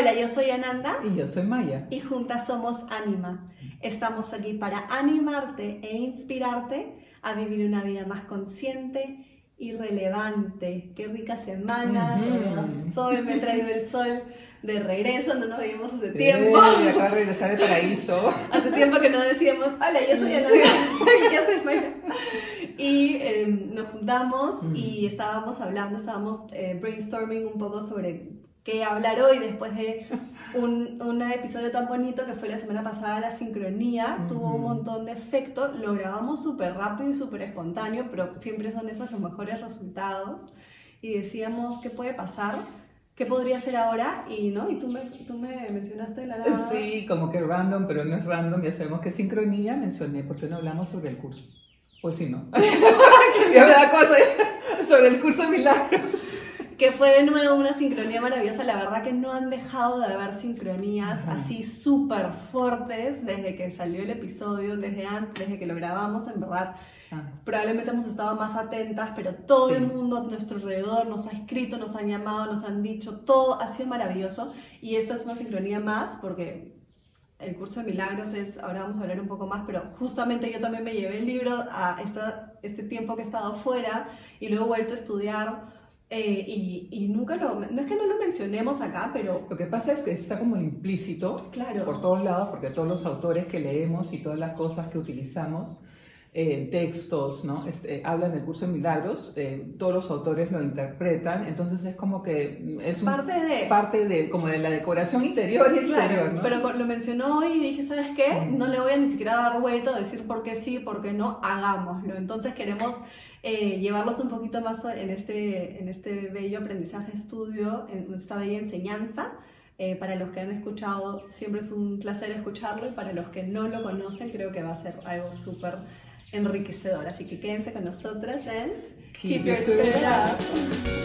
Hola, yo soy Ananda. Y yo soy Maya. Y juntas somos Anima. Estamos aquí para animarte e inspirarte a vivir una vida más consciente y relevante. Qué rica semana. El sol, me ha traído el sol de regreso, no nos vimos hace tiempo. Sí, acaba de regresar de paraíso. hace tiempo que no decíamos, hola, yo soy Ananda. yo soy Maya. Y em, nos juntamos y estábamos hablando, estábamos eh, brainstorming un poco sobre hablar hoy después de un, un, episodio tan bonito que fue la semana pasada, la sincronía, tuvo un montón de efecto, lo grabamos súper rápido y súper espontáneo, pero siempre son esos los mejores resultados. Y decíamos, ¿qué puede pasar? ¿Qué podría ser ahora? Y, ¿no? y tú, me, tú me mencionaste la nada. Sí, como que random, pero no es random, ya sabemos que sincronía mencioné, porque no hablamos sobre el curso. Pues sí, no. ya me da cosa sobre el curso de milagros. Que fue de nuevo una sincronía maravillosa. La verdad que no han dejado de haber sincronías así súper fuertes desde que salió el episodio, desde antes, desde que lo grabamos, en verdad. Ah. Probablemente hemos estado más atentas, pero todo el mundo a nuestro alrededor nos ha escrito, nos han llamado, nos han dicho, todo ha sido maravilloso. Y esta es una sincronía más porque el curso de milagros es, ahora vamos a hablar un poco más, pero justamente yo también me llevé el libro a esta, este tiempo que he estado fuera y luego he vuelto a estudiar. Eh, y, y, nunca lo, no es que no lo mencionemos acá, pero... Lo que pasa es que está como implícito claro. por todos lados, porque todos los autores que leemos y todas las cosas que utilizamos eh, textos, ¿no? Este, hablan del curso de milagros, eh, todos los autores lo interpretan, entonces es como que es parte de parte de como de la decoración interior y exterior, ¿no? Pero lo mencionó y dije, ¿sabes qué? No le voy a ni siquiera dar vuelta a decir por qué sí, por qué no, hagámoslo. Entonces queremos eh, llevarlos un poquito más en este, en este bello aprendizaje estudio, en esta bella enseñanza. para los que han escuchado, siempre es un placer escucharlo y para los que no lo conocen, creo que va a ser algo súper enriquecedor. Así que quédense con nosotras en Keep, Your Spirit Up.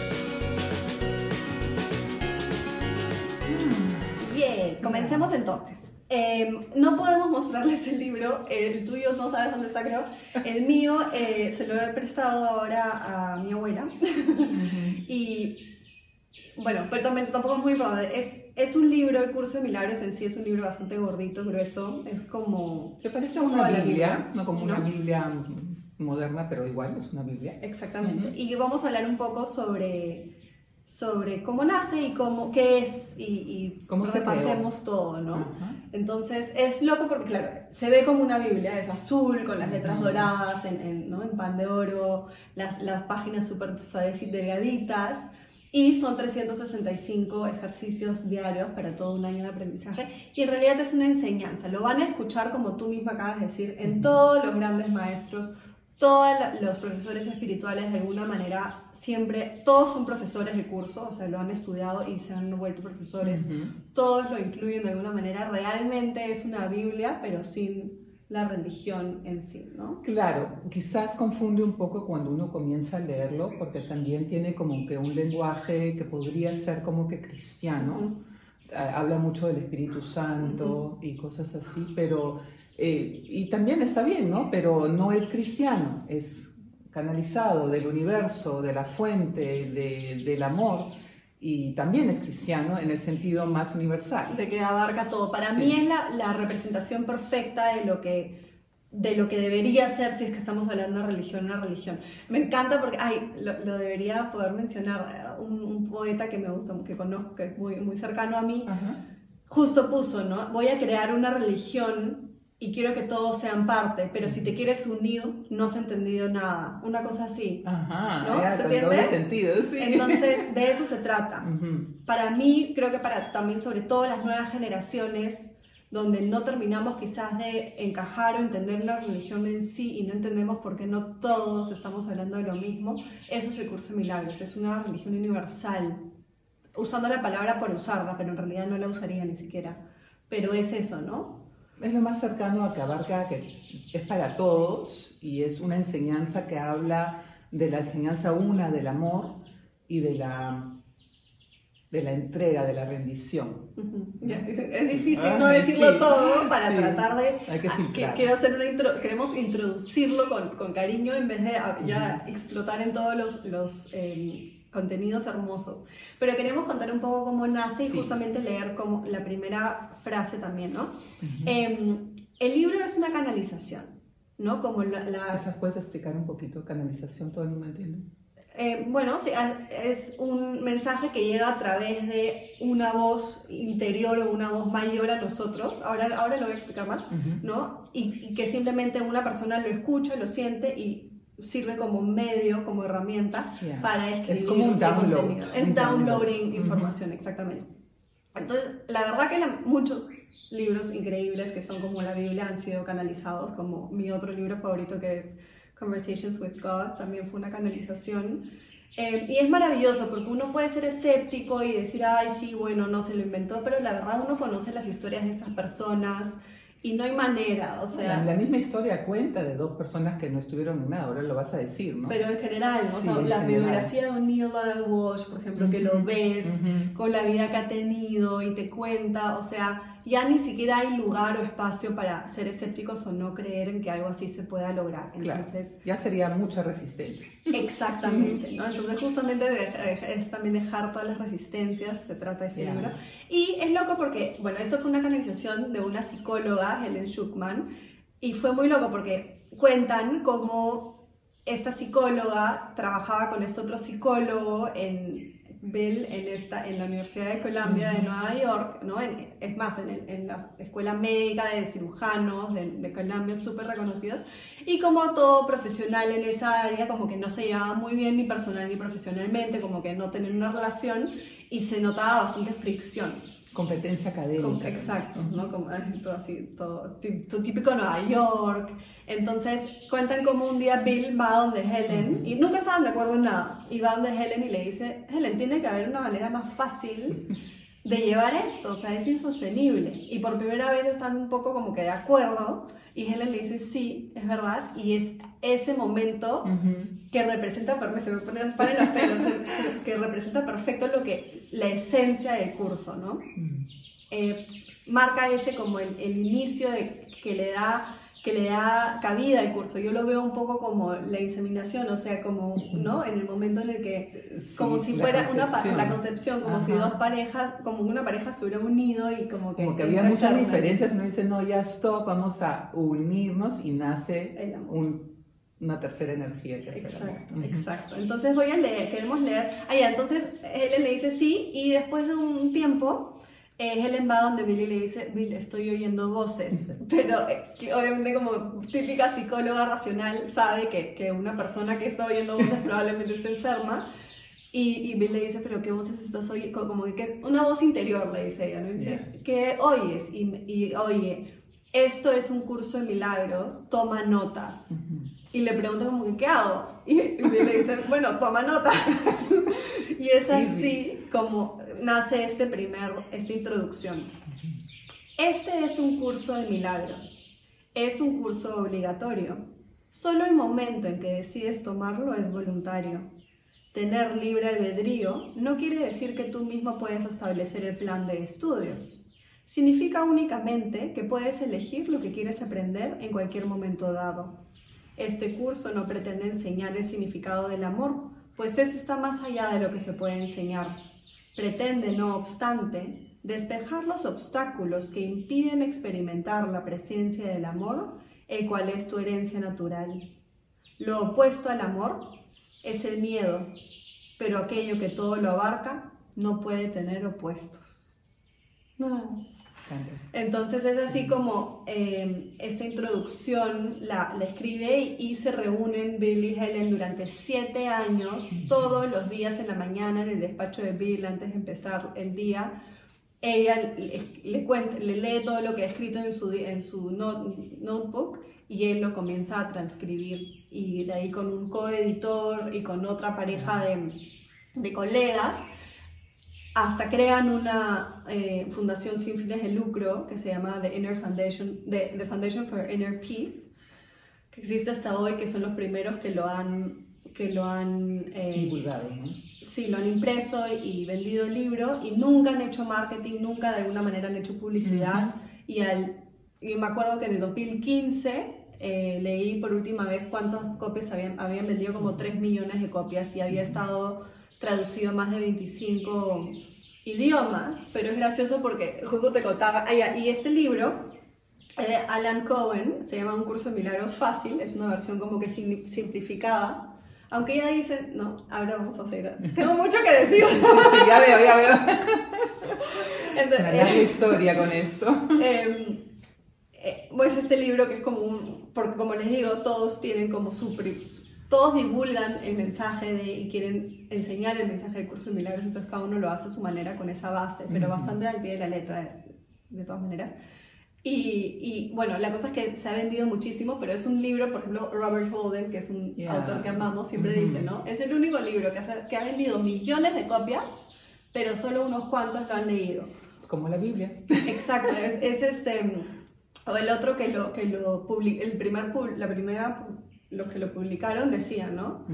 Yeah, comencemos entonces. Em, no podemos mostrarles el libro, el tuyo no sabes dónde está creo, el mío eh, se lo he prestado ahora a mi abuela y bueno, pero también tampoco es muy importante. Es, es un libro, el curso de milagros en sí es un libro bastante gordito, grueso. Es como. ¿Te parece una Biblia? No como una Biblia moderna, pero igual es una Biblia. Exactamente. Y vamos a hablar un poco sobre, sobre cómo nace y cómo, qué es y, y cómo repasemos todo, ¿no? Entonces es loco porque, claro, se ve como una Biblia, es azul, con las letras doradas en, en, ¿no? en pan de oro, las, las páginas súper suaves y delgaditas y son 365 ejercicios diarios para todo un año de aprendizaje y en realidad es una enseñanza. Lo van a escuchar como tú misma acabas de decir en todos los grandes maestros, todos los profesores espirituales de alguna manera siempre, todos son profesores de curso, o sea, lo han estudiado y se han vuelto profesores, todos lo incluyen de alguna manera, realmente es una Biblia, pero sin la religión en sí, ¿no? Claro, quizás confunde un poco cuando uno comienza a leerlo, porque también tiene como que un lenguaje que podría ser como que cristiano. Habla mucho del Espíritu Santo y cosas así, pero... Eh, y también está bien, ¿no? Pero no es cristiano, es canalizado del universo, de la fuente, del amor y también es cristiano en el sentido más universal. De que abarca todo. Para mí es la, la, representación perfecta de lo que de lo que debería ser si es que estamos hablando de religión, una religión. Me encanta porque, ay, lo, lo debería poder mencionar, un, un, poeta que me gusta, que conozco, que es muy, muy cercano a mí, justo puso, ¿no? Voy a crear una religión y quiero que todos sean parte, pero si te quieres unir, no has entendido nada. Una cosa así. Ajá, ¿no? ¿Se entiende? sentido, sí. Entonces, de eso se trata. Para mí, creo que para también, sobre todo las nuevas generaciones, donde no terminamos quizás de encajar o entender la religión en sí y no entendemos por qué no todos estamos hablando de lo mismo, eso es el curso de milagros, es una religión universal. Usando la palabra por usarla, pero en realidad no la usaría ni siquiera. Pero es eso, ¿no? Es lo más cercano a que abarca, que es para todos y es una enseñanza que habla de la enseñanza una del amor y de la, de la entrega, de la rendición. Es difícil no decirlo todo para tratar de... Hay que filtrar. quiero hacer una queremos introducirlo con, con, cariño en vez de ya explotar en todos los, los eh, contenidos hermosos. Pero queremos contar un poco cómo nace y justamente leer como la primera frase también, ¿no? Em, el libro es una canalización, ¿no? Como la, la... ¿Puedes explicar un poquito canalización? Todo el mundo entiende. Eh, bueno, es un mensaje que llega a través de una voz interior o una voz mayor a nosotros, ahora, ahora lo voy a explicar más, ¿no? Y, que simplemente una persona lo escucha, lo siente y sirve como medio, como herramienta para escribir. Es como un download. Es downloading información, exactamente. Entonces, la verdad que muchos libros increíbles que son como la Biblia han sido canalizados, como mi otro libro favorito que es Conversations with God, también fue una canalización. Eh, y es maravilloso porque uno puede ser escéptico y decir, ay, sí, bueno, no se lo inventó, pero la verdad uno conoce las historias de estas personas, y no hay manera, o sea... La, misma historia cuenta de dos personas que no estuvieron en nada, ahora lo vas a decir, ¿no? Pero en general, o sea, la biografía de O'Neill Donald Walsh, por ejemplo, que lo ves con la vida que ha tenido y te cuenta, o sea, ya ni siquiera hay lugar o espacio para ser escépticos o no creer en que algo así se pueda lograr. Entonces, ya sería mucha resistencia. Exactamente, ¿no? Entonces justamente es también dejar todas las resistencias, se trata de este libro. Y es loco porque, bueno, esto fue una canalización de una psicóloga, Helen Schuckman, y fue muy loco porque cuentan cómo esta psicóloga trabajaba con este otro psicólogo en Bell en, esta, en la Universidad de Columbia de Nueva York, ¿no? es más, en, en, la escuela médica de cirujanos de, de Columbia, súper reconocidos, y como todo profesional en esa área, como que no se llevaba muy bien ni personal ni profesionalmente, como que no tenían una relación, y se notaba bastante fricción competencia académica. exacto, ¿no? Como, todo así, todo, típico Nueva York. Entonces cuentan como un día Bill va donde Helen, y nunca estaban de acuerdo en nada, y va donde Helen y le dice, Helen, tiene que haber una manera más fácil de llevar esto, o sea, es insostenible. Y por primera vez están un poco como que de acuerdo, y Helen le dice, sí, es verdad, y es ese momento que representa, se me ponen los pelos, que representa perfecto lo que, la esencia del curso, ¿no? Eh, marca ese como el, el inicio de, que le da que le da cabida al curso. Yo lo veo un poco como la inseminación, o sea, como, ¿no? En el momento en el que, como si fuera una la concepción, como si dos parejas, como una pareja se hubiera unido y como que... Como que había muchas diferencias, uno dice, no, ya stop, vamos a unirnos y nace una tercera energía que Exacto, exacto. Entonces voy a leer, queremos leer. Ah, ya, entonces él le dice sí y después de un tiempo eh, Helen va donde Billy le dice, Bill, estoy oyendo voces, pero eh, obviamente como típica psicóloga racional sabe que, que, una persona que está oyendo voces probablemente está enferma. Y, y, Bill le dice, pero ¿qué voces estás oyendo? Como que una voz interior, le dice ella, ¿no? Dice, ¿qué oyes? Y, y, oye, esto es un curso de milagros, toma notas. Y le pregunta como que, ¿qué hago? Y, Bill le dice, bueno, toma notas. y es así como nace este primer, esta introducción. Este es un curso de milagros. Es un curso obligatorio. Solo el momento en que decides tomarlo es voluntario. Tener libre albedrío no quiere decir que tú mismo puedes establecer el plan de estudios. Significa únicamente que puedes elegir lo que quieres aprender en cualquier momento dado. Este curso no pretende enseñar el significado del amor, pues eso está más allá de lo que se puede enseñar. Pretende, no obstante, despejar los obstáculos que impiden experimentar la presencia del amor, el cual es tu herencia natural. Lo opuesto al amor es el miedo, pero aquello que todo lo abarca no puede tener opuestos. Entonces es así como em, esta introducción la, escribe y, se reúnen Bill y Helen durante siete años, todos los días en la mañana en el despacho de Bill antes de empezar el día. Ella le, cuenta, le lee todo lo que ha escrito en su, en su notebook y él lo comienza a transcribir. Y de ahí con un coeditor y con otra pareja de, de colegas hasta crean una eh, fundación sin fines de lucro que se llama The Inner Foundation, The, Foundation for Inner Peace, que existe hasta hoy, que son los primeros que lo han, que lo han eh, divulgado, ¿no? Sí, lo han impreso y vendido el libro y nunca han hecho marketing, nunca de alguna manera han hecho publicidad. y, al, y me acuerdo que en el 2015 eh, leí por última vez cuántas copias habían, habían vendido, como 3 millones de copias y había estado traducido a más de 25 idiomas, pero es gracioso porque justo te contaba, ah, y este libro de Alan Cohen se llama Un curso de milagros fácil, es una versión como que simplificada. Aunque ella dice, no, ahora vamos a hacer. Tengo mucho que decir. Sí, ya veo, ya veo. Entonces, Una eh, historia con esto. Eh, eh, pues este libro que es como un, porque como les digo, todos tienen como su, todos divulgan el mensaje de, y quieren enseñar el mensaje del curso de milagros, entonces cada uno lo hace a su manera con esa base, pero bastante al pie de la letra, de, de todas maneras. Y, y, bueno, la cosa es que se ha vendido muchísimo, pero es un libro, por ejemplo, Robert Holden, que es un autor que amamos, siempre dice, ¿no? Es el único libro que, que ha vendido millones de copias, pero solo unos cuantos lo han leído. Es como la Biblia. Exacto, es, es este, o el otro que lo, que lo publicó, el primer, la primera, los que lo publicaron decían, ¿no?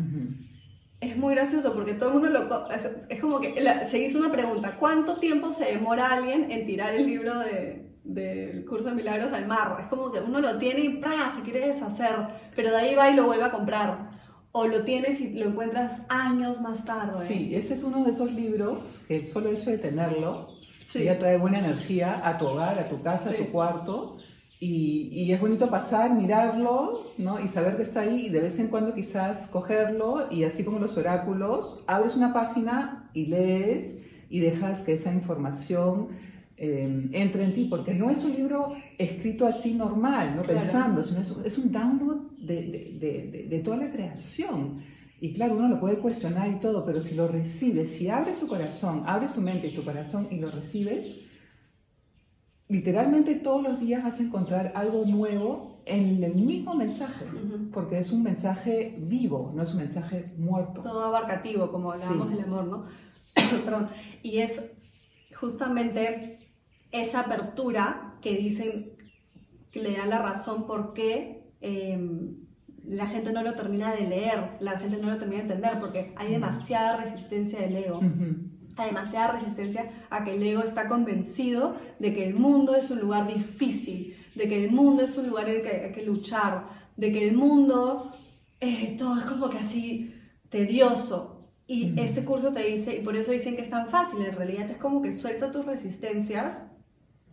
Es muy gracioso porque todo el mundo lo... Es como que se hizo una pregunta, ¿cuánto tiempo se demora alguien en tirar el libro de, del curso de milagros al mar. Es como que uno lo tiene y ¡pra! se quiere deshacer, pero de ahí va y lo vuelve a comprar. O lo tienes y lo encuentras años más tarde. Sí, ese es uno de esos libros que el solo hecho de tenerlo ya trae buena energía a tu hogar, a tu casa, a tu cuarto. Y, y, es bonito pasar, mirarlo, ¿no? Y saber que está ahí y de vez en cuando quizás cogerlo y así como los oráculos, abres una página y lees y dejas que esa información eh, entre en ti, porque no es un libro escrito así normal, no pensando, sino es, un download de, de, de, toda la creación. Y claro, uno lo puede cuestionar y todo, pero si lo recibes, si abres tu corazón, abres tu mente y tu corazón y lo recibes, literalmente todos los días vas a encontrar algo nuevo en el mismo mensaje, porque es un mensaje vivo, no es un mensaje muerto. Todo abarcativo, como hablábamos del amor, ¿no? Perdón. Y es justamente esa apertura que dicen que le da la razón por qué em, la gente no lo termina de leer, la gente no lo termina de entender, porque hay demasiada resistencia del ego. Hay demasiada resistencia a que el ego está convencido de que el mundo es un lugar difícil, de que el mundo es un lugar en el que hay que luchar, de que el mundo eh, todo es como que así tedioso. Y ese curso te dice, y por eso dicen que es tan fácil, en realidad es como que suelta tus resistencias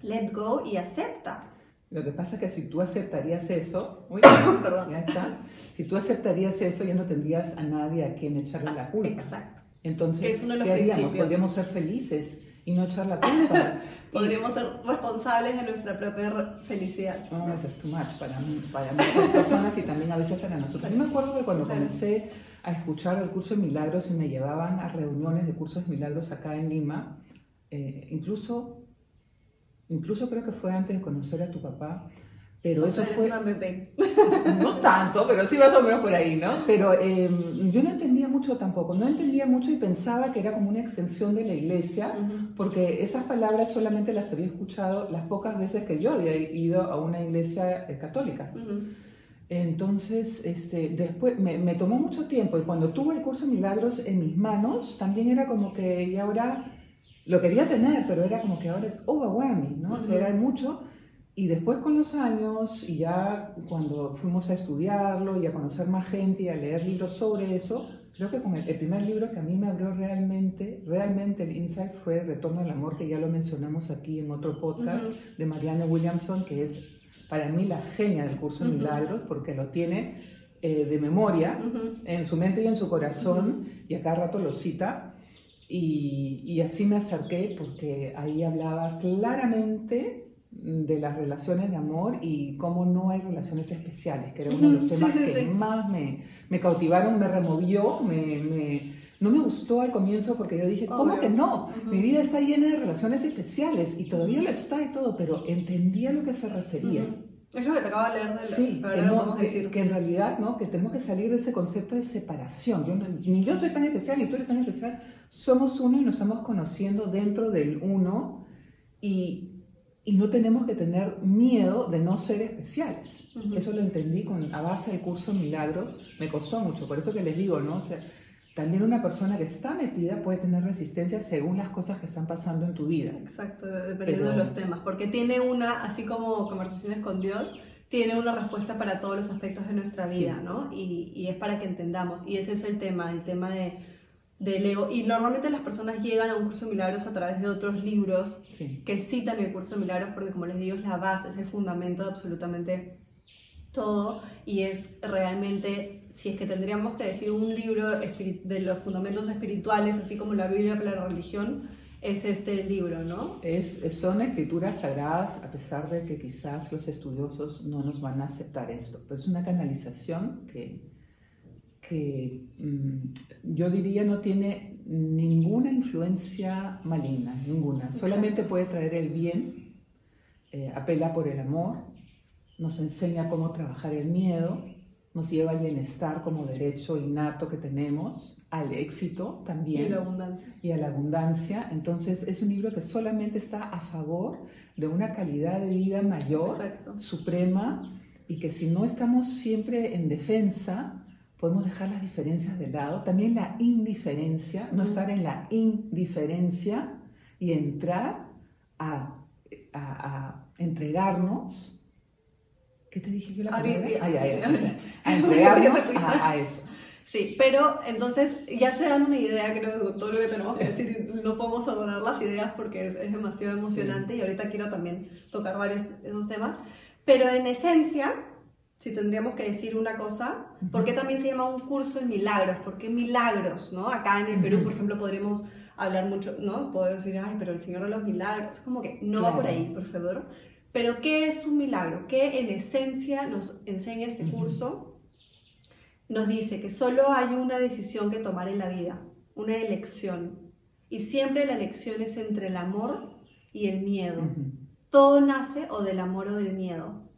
let go y acepta. Lo que pasa es que si tú aceptarías eso, Perdón. ya está, si tú aceptarías eso ya no tendrías a nadie a quien echarle la culpa. Exacto. Entonces, ¿qué haríamos? Podríamos ser felices y no echar la culpa. Podríamos ser responsables de nuestra propia felicidad. No, eso es too much para, para muchas personas y también a veces para nosotros. Yo me acuerdo que cuando comencé a escuchar el curso de milagros y me llevaban a reuniones de cursos de milagros acá en Lima, eh, incluso Incluso creo que fue antes de conocer a tu papá. Pero eso fue. No tanto, pero sí más o menos por ahí, ¿no? Pero em, yo no entendía mucho tampoco. No entendía mucho y pensaba que era como una extensión de la iglesia, porque esas palabras solamente las había escuchado las pocas veces que yo había ido a una iglesia eh, católica. Entonces, este, después me, me, tomó mucho tiempo y cuando tuve el curso de milagros en mis manos, también era como que, y ahora lo quería tener, pero era como que ahora es overwhelming, ¿no? O sea, era mucho. Y después con los años, y ya cuando fuimos a estudiarlo y a conocer más gente y a leer libros sobre eso, creo que con el, primer libro que a mí me abrió realmente, realmente el insight fue Retorno al Amor, que ya lo mencionamos aquí en otro podcast de Marianne Williamson, que es para mí la genia del curso de milagros, porque lo tiene eh, de memoria en su mente y en su corazón, y a cada rato lo cita. Y, y, así me acerqué porque ahí hablaba claramente de las relaciones de amor y cómo no hay relaciones especiales, que era uno de los temas que más me, me, cautivaron, me removió, me, me, no me gustó al comienzo porque yo dije, ¿cómo que no? Mi vida está llena de relaciones especiales y todavía lo está y todo, pero entendía a lo que se refería. Es lo que te acabo de leer de Sí, que, no, que, que, en realidad ¿no? que tenemos que salir de ese concepto de separación. Yo, ni yo soy tan especial ni tú eres tan especial. Somos uno y nos estamos conociendo dentro del uno y, y no tenemos que tener miedo de no ser especiales. Eso lo entendí con, a base del curso Milagros. Me costó mucho, por eso que les digo, ¿no? O sea, también una persona que está metida puede tener resistencia según las cosas que están pasando en tu vida. Exacto, dependiendo de los temas, porque tiene una, así como conversaciones con Dios, tiene una respuesta para todos los aspectos de nuestra vida, ¿no? Y, y, es para que entendamos, y ese es el tema, el tema de del ego. Y normalmente las personas llegan a un curso de milagros a través de otros libros que citan el curso de milagros porque como les digo es la base, es el fundamento de absolutamente todo y es realmente, si es que tendríamos que decir un libro de los fundamentos espirituales, así como la Biblia para la religión, es este libro, ¿no? Es, son escrituras sagradas, a pesar de que quizás los estudiosos no nos van a aceptar esto, pero es una canalización que, que mm, yo diría no tiene ninguna influencia maligna, ninguna, solamente puede traer el bien, eh, apela por el amor, nos enseña cómo trabajar el miedo, nos lleva al bienestar como derecho innato que tenemos, al éxito también. Y a la abundancia. Y a la abundancia. Entonces es un libro que solamente está a favor de una calidad de vida mayor, suprema, y que si no estamos siempre en defensa, podemos dejar las diferencias de lado. También la indiferencia, no estar en la indiferencia y entrar a, a entregarnos ¿Qué te dije yo la palabra? Ay, ay, ay, a entregarnos a, eso. Sí, pero entonces ya se dan una idea, creo, de todo lo que tenemos que decir. No podemos adorar las ideas porque es, demasiado emocionante y ahorita quiero también tocar varios esos temas. Pero en esencia, si tendríamos que decir una cosa, ¿por qué también se llama un curso de milagros? ¿Por qué milagros? ¿no? Acá en el Perú, por ejemplo, podríamos hablar mucho, ¿no? Puedo decir, ay, pero el Señor de los Milagros, como que no va por ahí, por favor. Pero ¿qué es un milagro? ¿Qué en esencia nos enseña este curso? Nos dice que solo hay una decisión que tomar en la vida, una elección. Y siempre la elección es entre el amor y el miedo. Todo nace o del amor o del miedo.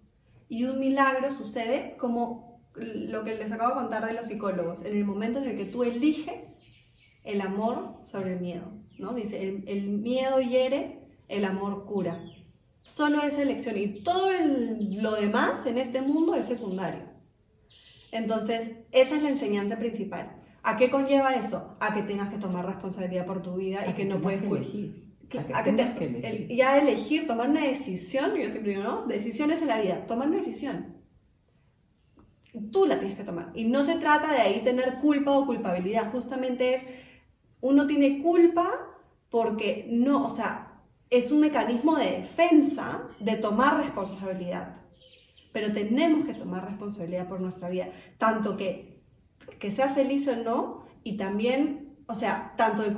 Y un milagro sucede como lo que les acabo de contar de los psicólogos, en el momento en el que tú eliges el amor sobre el miedo. ¿no? Dice, el, el miedo hiere, el amor cura. Solo esa elección y todo lo demás en este mundo es secundario. Entonces, esa es la enseñanza principal. ¿A qué conlleva eso? A que tengas que tomar responsabilidad por tu vida y que, no puedes elegir. A que, que elegir. ya elegir, tomar una decisión, yo siempre digo, ¿no? Decisiones en la vida, tomar una decisión. Tú la tienes que tomar. Y no se trata de ahí tener culpa o culpabilidad, justamente es, uno tiene culpa porque no, o sea, es un mecanismo de defensa de tomar responsabilidad. Pero tenemos que tomar responsabilidad por nuestra vida, tanto que, que sea feliz o no, y también, o sea, tanto de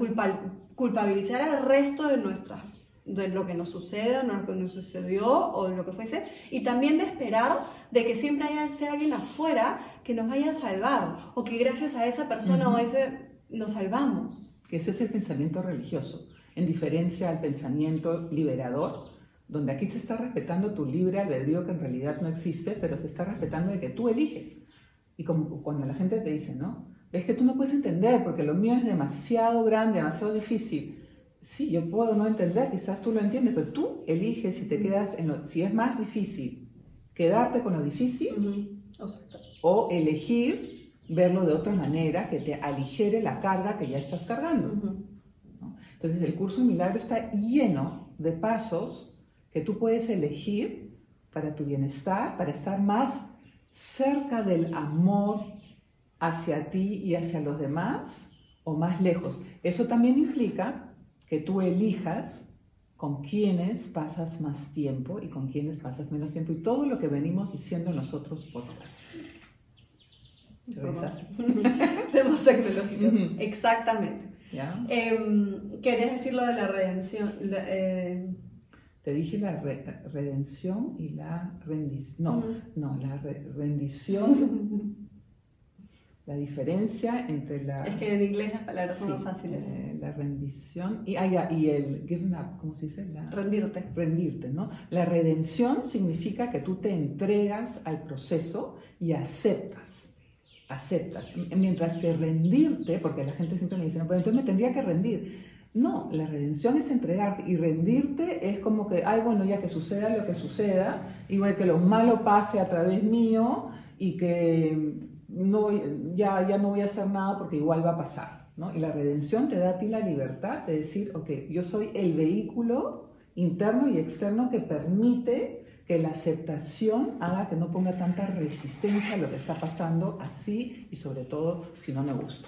culpabilizar al resto de nuestras, de lo que nos sucede, o lo que nos sucedió, o de lo que fuese, y también de esperar de que siempre haya alguien afuera que nos vaya a salvar, o que gracias a esa persona o a ese nos salvamos. Que ese es el pensamiento religioso en diferencia al pensamiento liberador, donde aquí se está respetando tu libre albedrío que en realidad no existe, pero se está respetando de que tú eliges. Y como cuando la gente te dice, ¿no? Es que tú no puedes entender porque lo mío es demasiado grande, demasiado difícil. Sí, yo puedo no entender, quizás tú lo entiendes, pero tú eliges si te quedas en lo, si es más difícil, quedarte con lo difícil o elegir verlo de otra manera que te aligere la carga que ya estás cargando. Entonces el curso de milagro está lleno de pasos que tú puedes elegir para tu bienestar, para estar más cerca del amor hacia ti y hacia los demás o más lejos. Eso también implica que tú elijas con quiénes pasas más tiempo y con quiénes pasas menos tiempo y todo lo que venimos diciendo nosotros podcasts. Temas tecnológicos. Exactamente. Em, ¿Querías decir lo de la redención? Eh, Te dije la redención y la rendición. No, no, la rendición. la diferencia entre la... Es que en inglés las palabras son más fáciles. Eh, la rendición y, ah, y el given up, ¿cómo se dice? rendirte. Rendirte, ¿no? La redención significa que tú te entregas al proceso y aceptas aceptas. Mientras que rendirte, porque la gente siempre me dice, no, pero entonces me tendría que rendir. No, la redención es entregarte y rendirte es como que, ay, bueno, ya que suceda lo que suceda, igual que lo malo pase a través mío y que no, ya, ya no voy a hacer nada porque igual va a pasar. ¿no? Y la redención te da a ti la libertad de decir, ok, yo soy el vehículo interno y externo que permite que la aceptación haga que no ponga tanta resistencia a lo que está pasando así y sobre todo si no me gusta.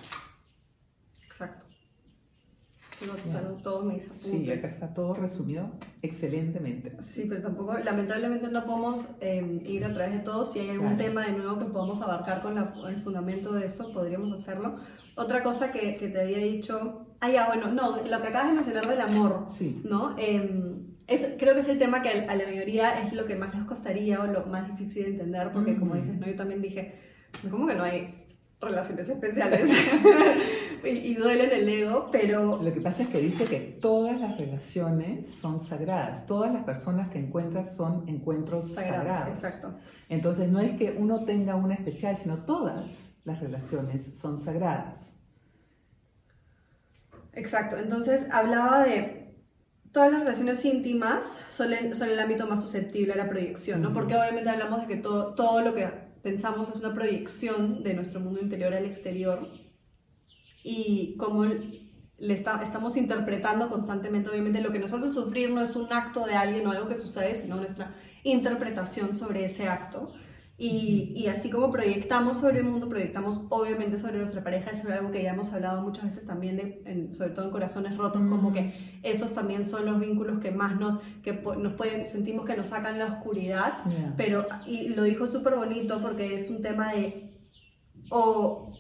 Exacto. Tengo, todos mis apuntes. Sí, acá está todo resumido excelentemente. Sí, pero tampoco, lamentablemente no podemos em, ir a través de todo. Si hay algún tema de nuevo que podamos abarcar con el fundamento de esto, podríamos hacerlo. Otra cosa que, que te había dicho, ah, ya, bueno, no, lo que acabas de mencionar del amor, sí. ¿no? Eh, es, creo que es el tema que a la mayoría es lo que más les costaría o lo más difícil de entender, porque como dices, ¿no? yo también dije, ¿cómo que no hay relaciones especiales? y, y duelen el ego, pero... Lo que pasa es que dice que todas las relaciones son sagradas, todas las personas que encuentras son encuentros sagrados. Exacto. Entonces no es que uno tenga una especial, sino todas las relaciones son sagradas. Exacto, entonces hablaba de todas las relaciones íntimas son, son el ámbito más susceptible a la proyección, ¿no? Porque obviamente hablamos de que todo, todo lo que pensamos es una proyección de nuestro mundo interior al exterior y como le estamos interpretando constantemente, obviamente lo que nos hace sufrir no es un acto de alguien o algo que sucede, sino nuestra interpretación sobre ese acto. Y, y, así como proyectamos sobre el mundo, proyectamos obviamente sobre nuestra pareja, es algo que ya hemos hablado muchas veces también, de, sobre todo en corazones rotos, como que esos también son los vínculos que más nos, que nos pueden, sentimos que nos sacan la oscuridad, pero, y lo dijo súper bonito porque es un tema de, o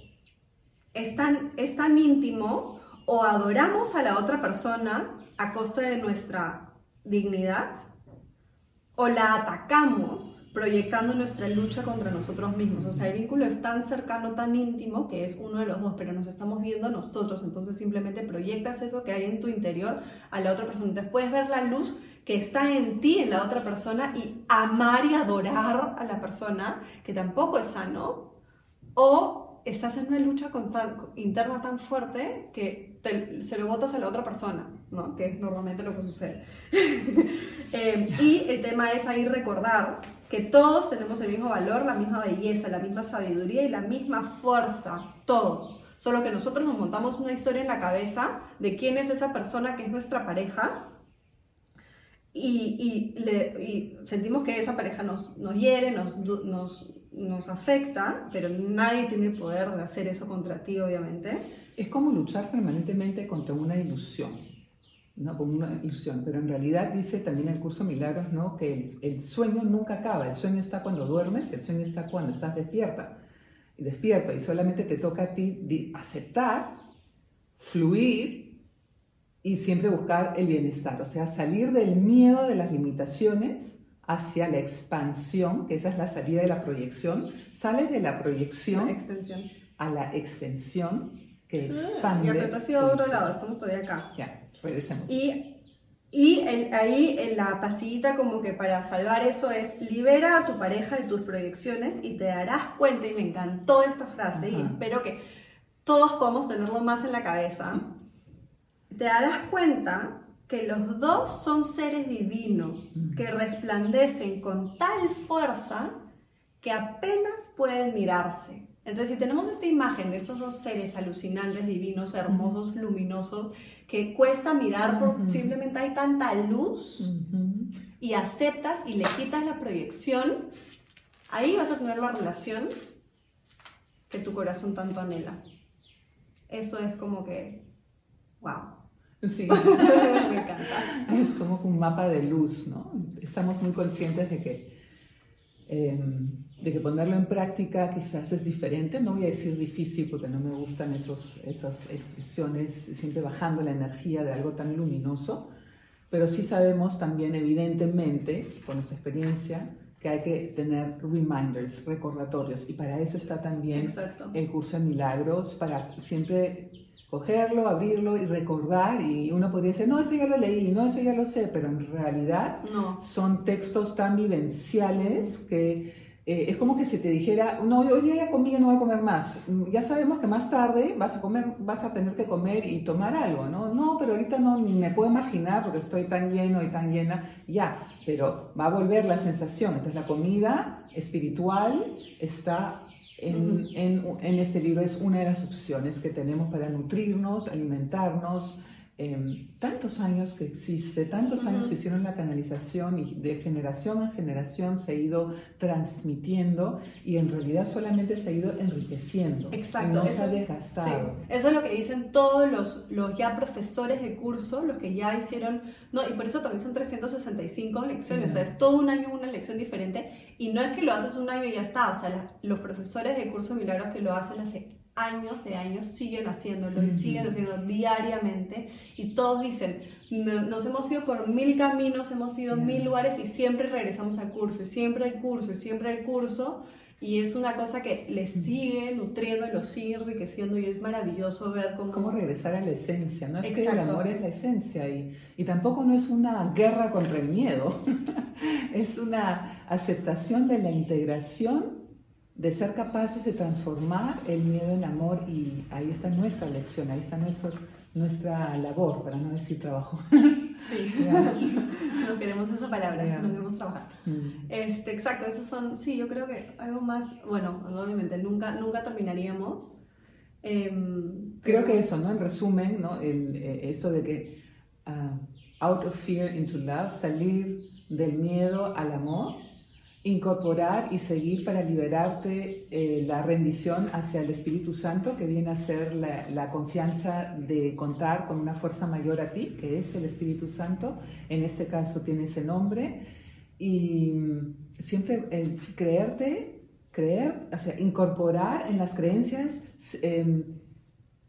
es tan, es tan íntimo, o adoramos a la otra persona a costa de nuestra dignidad, o la atacamos proyectando nuestra lucha contra nosotros mismos. O sea, el vínculo es tan cercano, tan íntimo, que es uno de los dos, pero nos estamos viendo nosotros. Entonces simplemente proyectas eso que hay en tu interior a la otra persona. Entonces puedes ver la luz que está en ti, en la otra persona, y amar y adorar a la persona, que tampoco es sano. O estás en una lucha interna tan fuerte que se lo botas a la otra persona, ¿no? que es normalmente lo que sucede. Em, y el tema es ahí recordar que todos tenemos el mismo valor, la misma belleza, la misma sabiduría y la misma fuerza, todos. Solo que nosotros nos montamos una historia en la cabeza de quién es esa persona que es nuestra pareja y, y, sentimos que esa pareja nos, nos hiere, nos, nos nos afecta, pero nadie tiene el poder de hacer eso contra ti, obviamente. Es como luchar permanentemente contra una ilusión, ¿no? Como una ilusión, pero en realidad dice también el curso Milagros, ¿no? Que el, sueño nunca acaba, el sueño está cuando duermes, el sueño está cuando estás despierta, y despierta, y solamente te toca a ti aceptar, fluir y siempre buscar el bienestar, o sea, salir del miedo de las limitaciones hacia la expansión, que esa es la salida de la proyección, sales de la proyección a la extensión que ah, expande. y apretó hacia otro lado, estamos todavía acá. Ya, Y, y ahí en la pastillita como que para salvar eso es libera a tu pareja de tus proyecciones y te darás cuenta, y me encantó esta frase y espero que todos podamos tenerlo más en la cabeza, te darás cuenta que los dos son seres divinos que resplandecen con tal fuerza que apenas pueden mirarse. Entonces, si tenemos esta imagen de estos dos seres alucinantes, divinos, hermosos, luminosos, que cuesta mirar porque simplemente hay tanta luz y aceptas y le quitas la proyección, ahí vas a tener la relación que tu corazón tanto anhela. Eso es como que, wow. Sí, me encanta. Es como un mapa de luz, ¿no? Estamos muy conscientes de que, em, de que ponerlo en práctica quizás es diferente. No voy a decir difícil porque no me gustan esos, esas expresiones, siempre bajando la energía de algo tan luminoso, pero sí sabemos también, evidentemente, con nuestra experiencia, que hay que tener reminders, recordatorios, y para eso está también el curso de milagros, para siempre cogerlo, abrirlo y recordar y uno podría decir, no, eso ya lo leí, no, eso ya lo sé, pero en realidad son textos tan vivenciales que eh, es como que si te dijera, no, hoy día ya comí, no voy a comer más. Ya sabemos que más tarde vas a comer, vas a tener que comer y tomar algo, ¿no? No, pero ahorita no ni me puedo imaginar porque estoy tan lleno y tan llena, ya, pero va a volver la sensación. Entonces la comida espiritual está en, en, en, este libro es una de las opciones que tenemos para nutrirnos, alimentarnos Em, tantos años que existe, tantos años que hicieron la canalización y de generación en generación se ha ido transmitiendo y en realidad solamente se ha ido enriqueciendo. Exacto. no eso, se ha desgastado. Eso es lo que dicen todos los, los ya profesores de curso, los que ya hicieron, no, y por eso también son 365 lecciones, o sea, es todo un año una lección diferente y no es que lo haces un año y ya está, o sea, los profesores de curso milagros que lo hacen hace años de años siguen haciéndolo y siguen haciéndolo diariamente y todos dicen, nos hemos ido por mil caminos, hemos ido a mil lugares y siempre regresamos al curso y siempre al curso y siempre al curso y es una cosa que les sigue nutriendo y los sigue enriqueciendo y es maravilloso ver cómo... Es como regresar a la esencia, ¿no? Es que el amor es la esencia y, y tampoco no es una guerra contra el miedo, es una aceptación de la integración de ser capaces de transformar el miedo en amor y ahí está nuestra lección, ahí está nuestro, nuestra labor, para no decir trabajo. Sí, no queremos esa palabra, no queremos trabajar. Mm. Este, exacto, esos son, sí, yo creo que algo más, bueno, obviamente nunca, nunca terminaríamos. Em, creo que eso, ¿no? En resumen, ¿no? El, eh, esto de que uh, out of fear into love, salir del miedo al amor incorporar y seguir para liberarte eh, la rendición hacia el Espíritu Santo, que viene a ser la, confianza de contar con una fuerza mayor a ti, que es el Espíritu Santo. En este caso tiene ese nombre. Y siempre el creerte, creer, o sea, incorporar en las creencias em,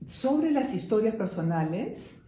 sobre las historias personales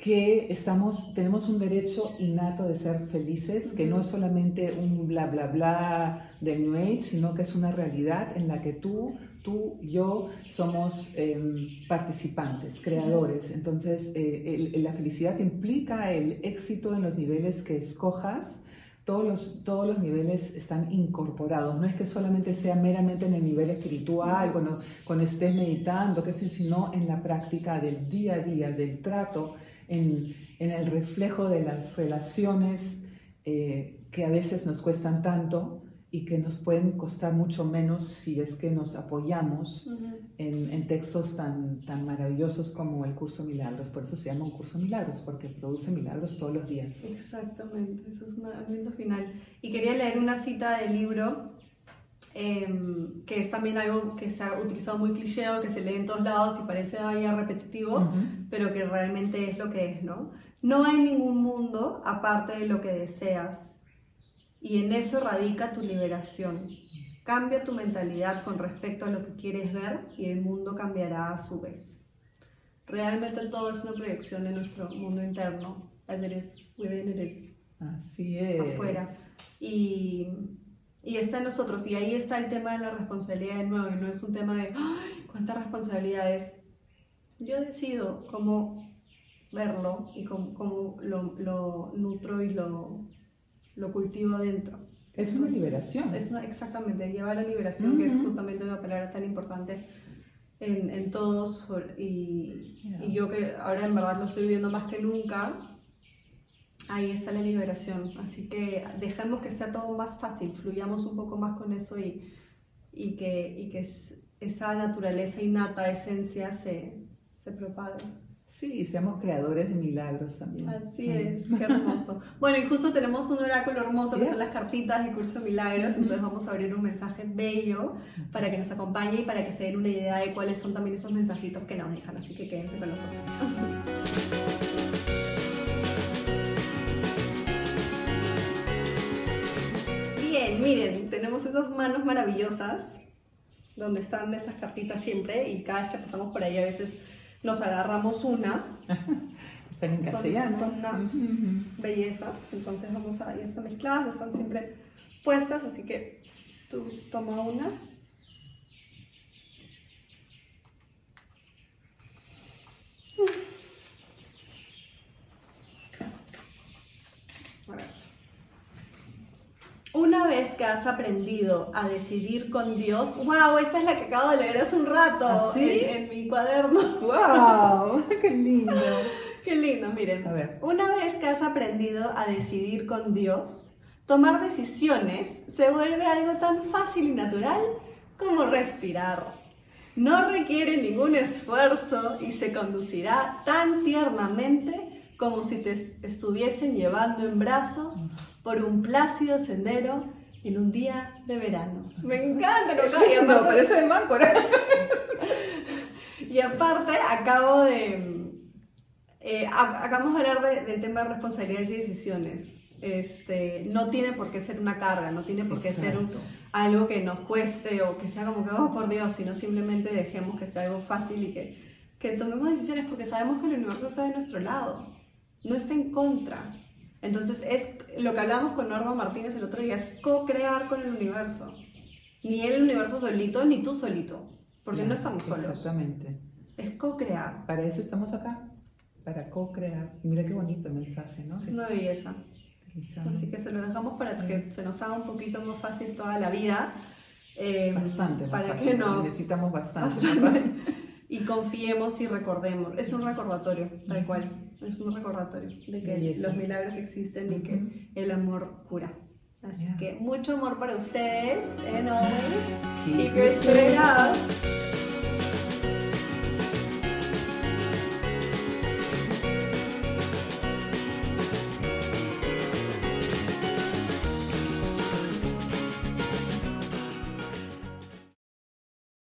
que estamos, tenemos un derecho innato de ser felices, que no es solamente un bla, bla, bla del New Age, sino que es una realidad en la que tú, tú, yo somos em, participantes, creadores. Entonces, eh, la felicidad implica el éxito en los niveles que escojas. Todos los, todos los niveles están incorporados. No es que solamente sea meramente en el nivel espiritual, cuando, cuando estés meditando, que sino en la práctica del día a día, del trato en, el reflejo de las relaciones eh, que a veces nos cuestan tanto y que nos pueden costar mucho menos si es que nos apoyamos en, textos tan, tan maravillosos como el curso Milagros. Por eso se llama un curso Milagros, porque produce milagros todos los días. Exactamente, eso es un lindo final. Y quería leer una cita del libro Em, que es también algo que se ha utilizado muy cliché que se lee en todos lados y parece ya repetitivo, pero que realmente es lo que es, ¿no? No hay ningún mundo aparte de lo que deseas y en eso radica tu liberación. Cambia tu mentalidad con respecto a lo que quieres ver y el mundo cambiará a su vez. Realmente todo es una proyección de nuestro mundo interno, as it is within, it is Así es. afuera. Y y está en nosotros. Y ahí está el tema de la responsabilidad de nuevo. Y no es un tema de, ¡ay! ¿Cuánta responsabilidad es? Yo decido cómo verlo y cómo, lo, lo, nutro y lo, lo cultivo dentro. Es una liberación. Es una, exactamente, lleva a la liberación, que es justamente una palabra tan importante en, en todos. Y, y, yo que ahora en verdad lo estoy viviendo más que nunca, ahí está la liberación. Así que dejemos que sea todo más fácil, fluyamos un poco más con eso y, y que, y que esa naturaleza innata, esencia, se, se propague. Sí, seamos creadores de milagros también. Así es, qué hermoso. Bueno, y justo tenemos un oráculo hermoso que son las cartitas del curso de milagros, entonces vamos a abrir un mensaje bello para que nos acompañe y para que se den una idea de cuáles son también esos mensajitos que nos dejan, así que quédense con nosotros. miren, tenemos esas manos maravillosas donde están estas cartitas siempre y cada vez que pasamos por ahí a veces nos agarramos una. están en castellano. Son, una belleza. Entonces vamos a, ya están mezcladas, están siempre puestas, así que tú toma una. Una vez que has aprendido a decidir con Dios, wow, esta es la que acabo de leer hace un rato ¿Ah, en, mi cuaderno. Wow, qué lindo. qué lindo, miren. A ver. Una vez que has aprendido a decidir con Dios, tomar decisiones se vuelve algo tan fácil y natural como respirar. no requiere ningún esfuerzo y se conducirá tan tiernamente como si te estuviesen llevando en brazos por un plácido sendero en un día de verano. Me encanta lo que No, parece de Máncora. Y aparte, acabo de. eh, a- acabamos de hablar de- del tema de responsabilidades y decisiones. Este, no tiene por qué ser una carga, no tiene por qué ser un- Exacto. algo que nos cueste o que sea como que, oh por Dios, sino simplemente dejemos que sea algo fácil y que, que tomemos decisiones porque sabemos que el universo está de nuestro lado, no está en contra. Entonces, es lo que hablábamos con Norma Martínez el otro día, es co-crear con el universo. Ni el universo solito, ni tú solito, porque Ya, no estamos solos. Exactamente. Es co-crear. Para eso estamos acá, para co-crear. Mira qué bonito el mensaje, ¿no? Es una belleza. Así que se lo dejamos para que se nos haga un poquito más fácil toda la vida. eh, Bastante Para fácil, que nos. necesitamos bastante, bastante. Y confiemos y recordemos. Es un recordatorio, tal cual. Es un recordatorio de que Belleza. los milagros existen y que el amor cura. Así Ya. que mucho amor para ustedes. And always keep your spirit up.